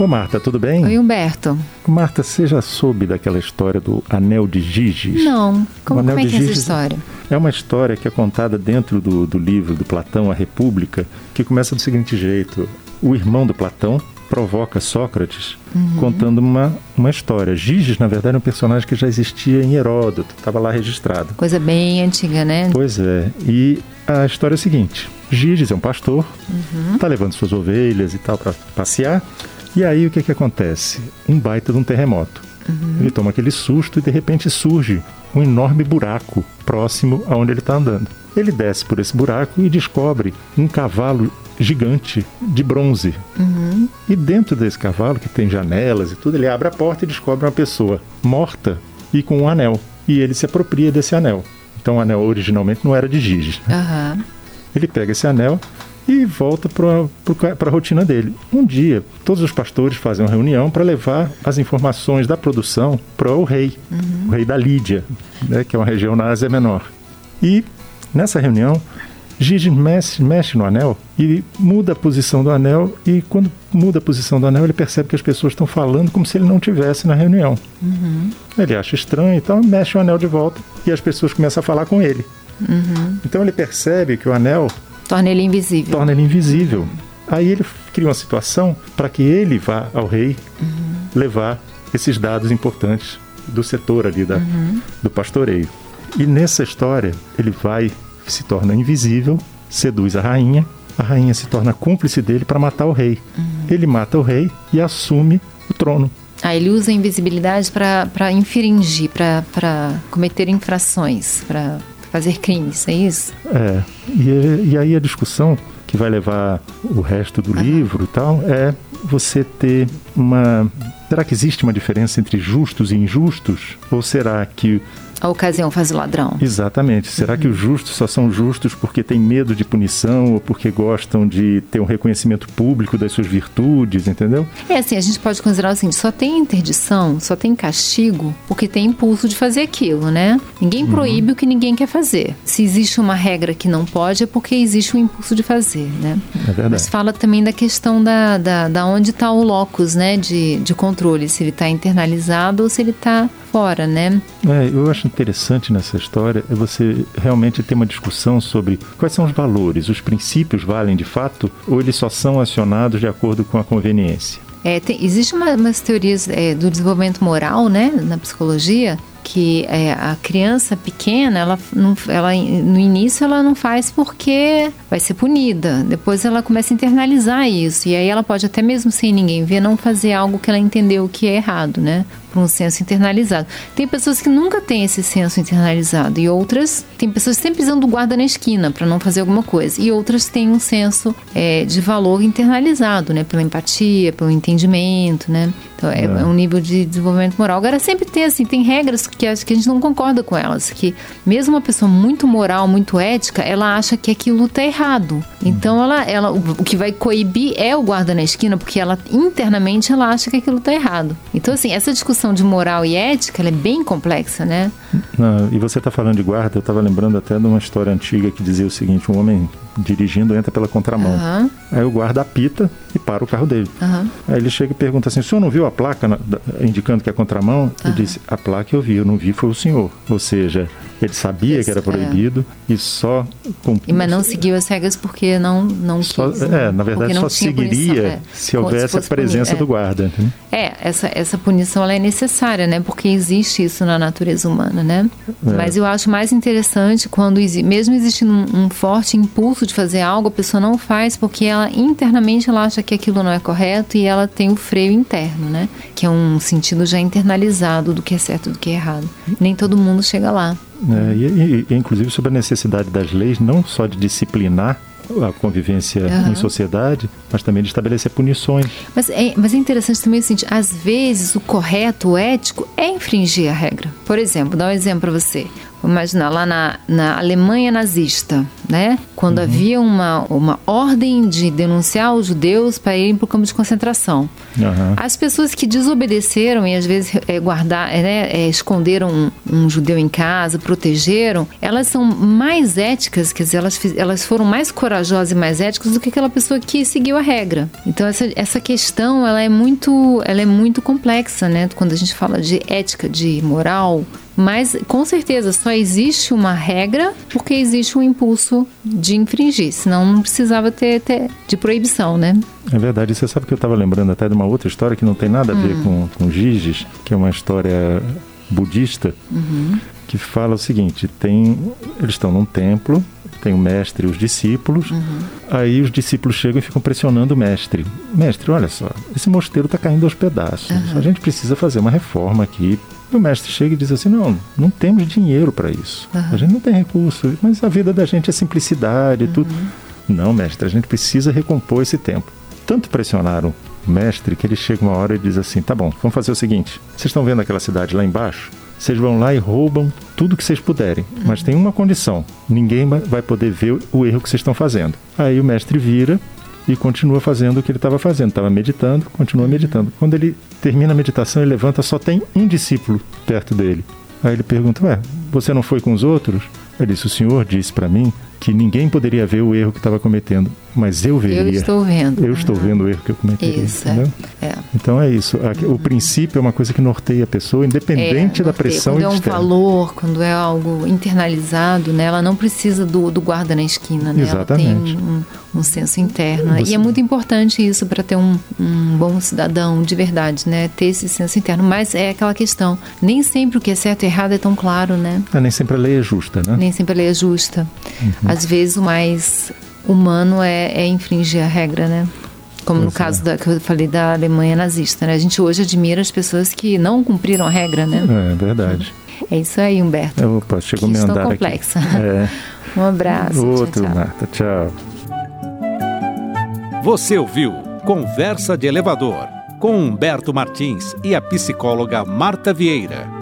Ô Marta, tudo bem? Oi, Humberto. Marta, você já soube daquela história do Anel de Giges? Não. Como, como é que é essa história? É uma história que é contada dentro do, do livro do Platão, A República, que começa do seguinte jeito: o irmão do Platão provoca Sócrates contando uma, uma história. Giges, na verdade, é um personagem que já existia em Heródoto, estava lá registrado. Coisa bem antiga, né? Pois é. E a história é a seguinte: Giges é um pastor, está levando suas ovelhas e tal para passear. E aí o que, que acontece? Um baita de um terremoto. Ele toma aquele susto e de repente surge um enorme buraco próximo aonde ele está andando. Ele desce por esse buraco e descobre um cavalo gigante de bronze. E dentro desse cavalo, que tem janelas e tudo, ele abre a porta e descobre uma pessoa morta e com um anel. E ele se apropria desse anel. Então o anel originalmente não era de Giges. né? Aham. Ele pega esse anel e volta para a rotina dele. Um dia, todos os pastores fazem uma reunião para levar as informações da produção para o rei, o rei da Lídia, né, que é uma região na Ásia Menor. E nessa reunião, Giges mexe, mexe no anel e muda a posição do anel. E quando muda a posição do anel, ele percebe que as pessoas estão falando como se ele não estivesse na reunião. Ele acha estranho, então mexe o anel de volta e as pessoas começam a falar com ele. Então ele percebe que o anel Torna ele invisível. torna ele invisível. Aí ele cria uma situação para que ele vá ao rei levar esses dados importantes do setor ali da, do pastoreio. E nessa história ele vai, se torna invisível, seduz a rainha, a rainha se torna cúmplice dele para matar o rei. Ele mata o rei e assume o trono. Ah, ele usa a invisibilidade para infringir, para cometer infrações, para fazer crimes, é isso? É, e, e aí a discussão que vai levar o resto do livro e tal é você ter uma. Será que existe uma diferença entre justos e injustos? Ou será que. A ocasião faz o ladrão. Exatamente. Será que os justos só são justos porque têm medo de punição ou porque gostam de ter um reconhecimento público das suas virtudes, entendeu? É assim, a gente pode considerar seguinte, só tem interdição, só tem castigo porque tem impulso de fazer aquilo, né? Ninguém proíbe o que ninguém quer fazer. Se existe uma regra que não pode, é porque existe um impulso de fazer, né? É verdade. Mas fala também da questão da, da, da onde está o locus, né, de, de controle, se ele está internalizado ou se ele está fora, né? É, eu acho interessante nessa história é você realmente ter uma discussão sobre quais são os valores, os princípios valem de fato ou eles só são acionados de acordo com a conveniência. É, tem, existe uma, umas teorias é, do desenvolvimento moral, né, na psicologia, que é, a criança pequena, ela, não, ela no início ela não faz porque vai ser punida. Depois ela começa a internalizar isso e aí ela pode até mesmo sem ninguém ver não fazer algo que ela entendeu que é errado, né? Por um senso internalizado. Tem pessoas que nunca têm esse senso internalizado e outras tem pessoas que sempre precisam do guarda na esquina para não fazer alguma coisa e outras têm um senso é, de valor internalizado, né? Pela empatia, pelo entendimento, né? Então é, é um nível de desenvolvimento moral. Agora sempre tem assim, tem regras que acho que a gente não concorda com elas, que mesmo uma pessoa muito moral, muito ética, ela acha que aquilo tá errado. Então ela, ela o o que vai coibir é o guarda na esquina, porque ela internamente ela acha que aquilo tá errado. Então assim, essa discussão de moral e ética, é bem complexa, né? Não, e você está falando de guarda, eu estava lembrando até de uma história antiga que dizia o seguinte: um homem dirigindo entra pela contramão. Aham. Aí o guarda apita e para o carro dele. Aham. Aí ele chega e pergunta assim: o senhor não viu a placa na- indicando que é contramão? Ele disse: a placa eu vi, eu não vi, foi o senhor. Ou seja, ele sabia que era Isso, é. proibido e só. E, mas não seguiu as regras porque não não só, quis. É, na verdade só seguiria é. se houvesse a fosse punir, presença é. do guarda. entendeu? É, essa, essa punição ela é necessária, né? Porque existe isso na natureza humana, né? É. Mas eu acho mais interessante quando, mesmo existindo um, um forte impulso de fazer algo, a pessoa não faz porque ela internamente ela acha que aquilo não é correto e ela tem o freio interno, né? Que é um sentido já internalizado do que é certo e do que é errado. Nem todo mundo chega lá. É, e, e- inclusive sobre a necessidade das leis, não só de disciplinar a convivência Aham. em sociedade, mas também de estabelecer punições. Mas é, mas é interessante também o seguinte: às vezes o correto, o ético, é infringir a regra. Por exemplo, vou dar um exemplo para você. vamos imaginar, lá na, na Alemanha nazista, né? Quando uhum. havia uma, uma ordem de denunciar os judeus para irem para o campo de concentração. Uhum. As pessoas que desobedeceram e às vezes é, guardar, é, né, é, esconderam um, um, judeu em casa, protegeram, elas são mais éticas, quer dizer, elas, elas foram mais corajosas e mais éticas do que aquela pessoa que seguiu a regra. Então essa, essa questão ela é muito ela é muito complexa, né? Quando a gente fala de ética, de moral, mas com certeza só existe uma regra porque existe um impulso de infringir, senão não precisava ter, ter de proibição, né? É verdade. Você sabe que eu estava lembrando até de uma outra história que não tem nada a ver hum. com, com Giges, que é uma história budista, uhum. que fala o seguinte: tem, eles estão num templo, tem o mestre e os discípulos. Uhum. Aí os discípulos chegam e ficam pressionando o mestre. Mestre, olha só, esse mosteiro está caindo aos pedaços. Uhum. A gente precisa fazer uma reforma aqui e o mestre chega e diz assim: não, não temos dinheiro para isso. Uhum. A gente não tem recurso, mas a vida da gente é simplicidade e uhum. tudo. Não, mestre, a gente precisa recompor esse tempo. Tanto pressionaram o mestre que ele chega uma hora e diz assim: tá bom, vamos fazer o seguinte: vocês estão vendo aquela cidade lá embaixo? Vocês vão lá e roubam tudo que vocês puderem. Uhum. Mas tem uma condição: ninguém vai poder ver o erro que vocês estão fazendo. Aí o mestre vira e continua fazendo o que ele estava fazendo. Estava meditando, continua meditando. Quando ele termina a meditação, ele levanta, só tem um discípulo perto dele. Aí ele pergunta: Ué, você não foi com os outros? Ele disse: O senhor disse para mim que ninguém poderia ver o erro que estava cometendo, mas eu veria. Eu estou vendo. Eu estou vendo o erro que eu cometi. Isso, é. é. Então é isso. O princípio é uma coisa que norteia a pessoa, independente é, da pressão quando externa. é um valor, quando é algo internalizado, né, ela não precisa do, do guarda na esquina, né? Exatamente. Ela tem um, um senso interno. Você... E é muito importante isso para ter um, um bom cidadão de verdade, né? Ter esse senso interno. Mas é aquela questão, nem sempre o que é certo e errado é tão claro, né? É, nem sempre a lei é justa, né? Nem sempre a lei é justa. Uhum. Às vezes o mais humano é, é infringir a regra, né? Como no caso da, que eu falei da Alemanha nazista, né? A gente hoje admira as pessoas que não cumpriram a regra, né? É verdade. É isso aí, Humberto. Opa, chegou meu andar complexa. aqui. É. Um abraço. Outro, tchau, tchau. Marta. Tchau. Você ouviu Conversa de Elevador com Humberto Martins e a psicóloga Marta Vieira.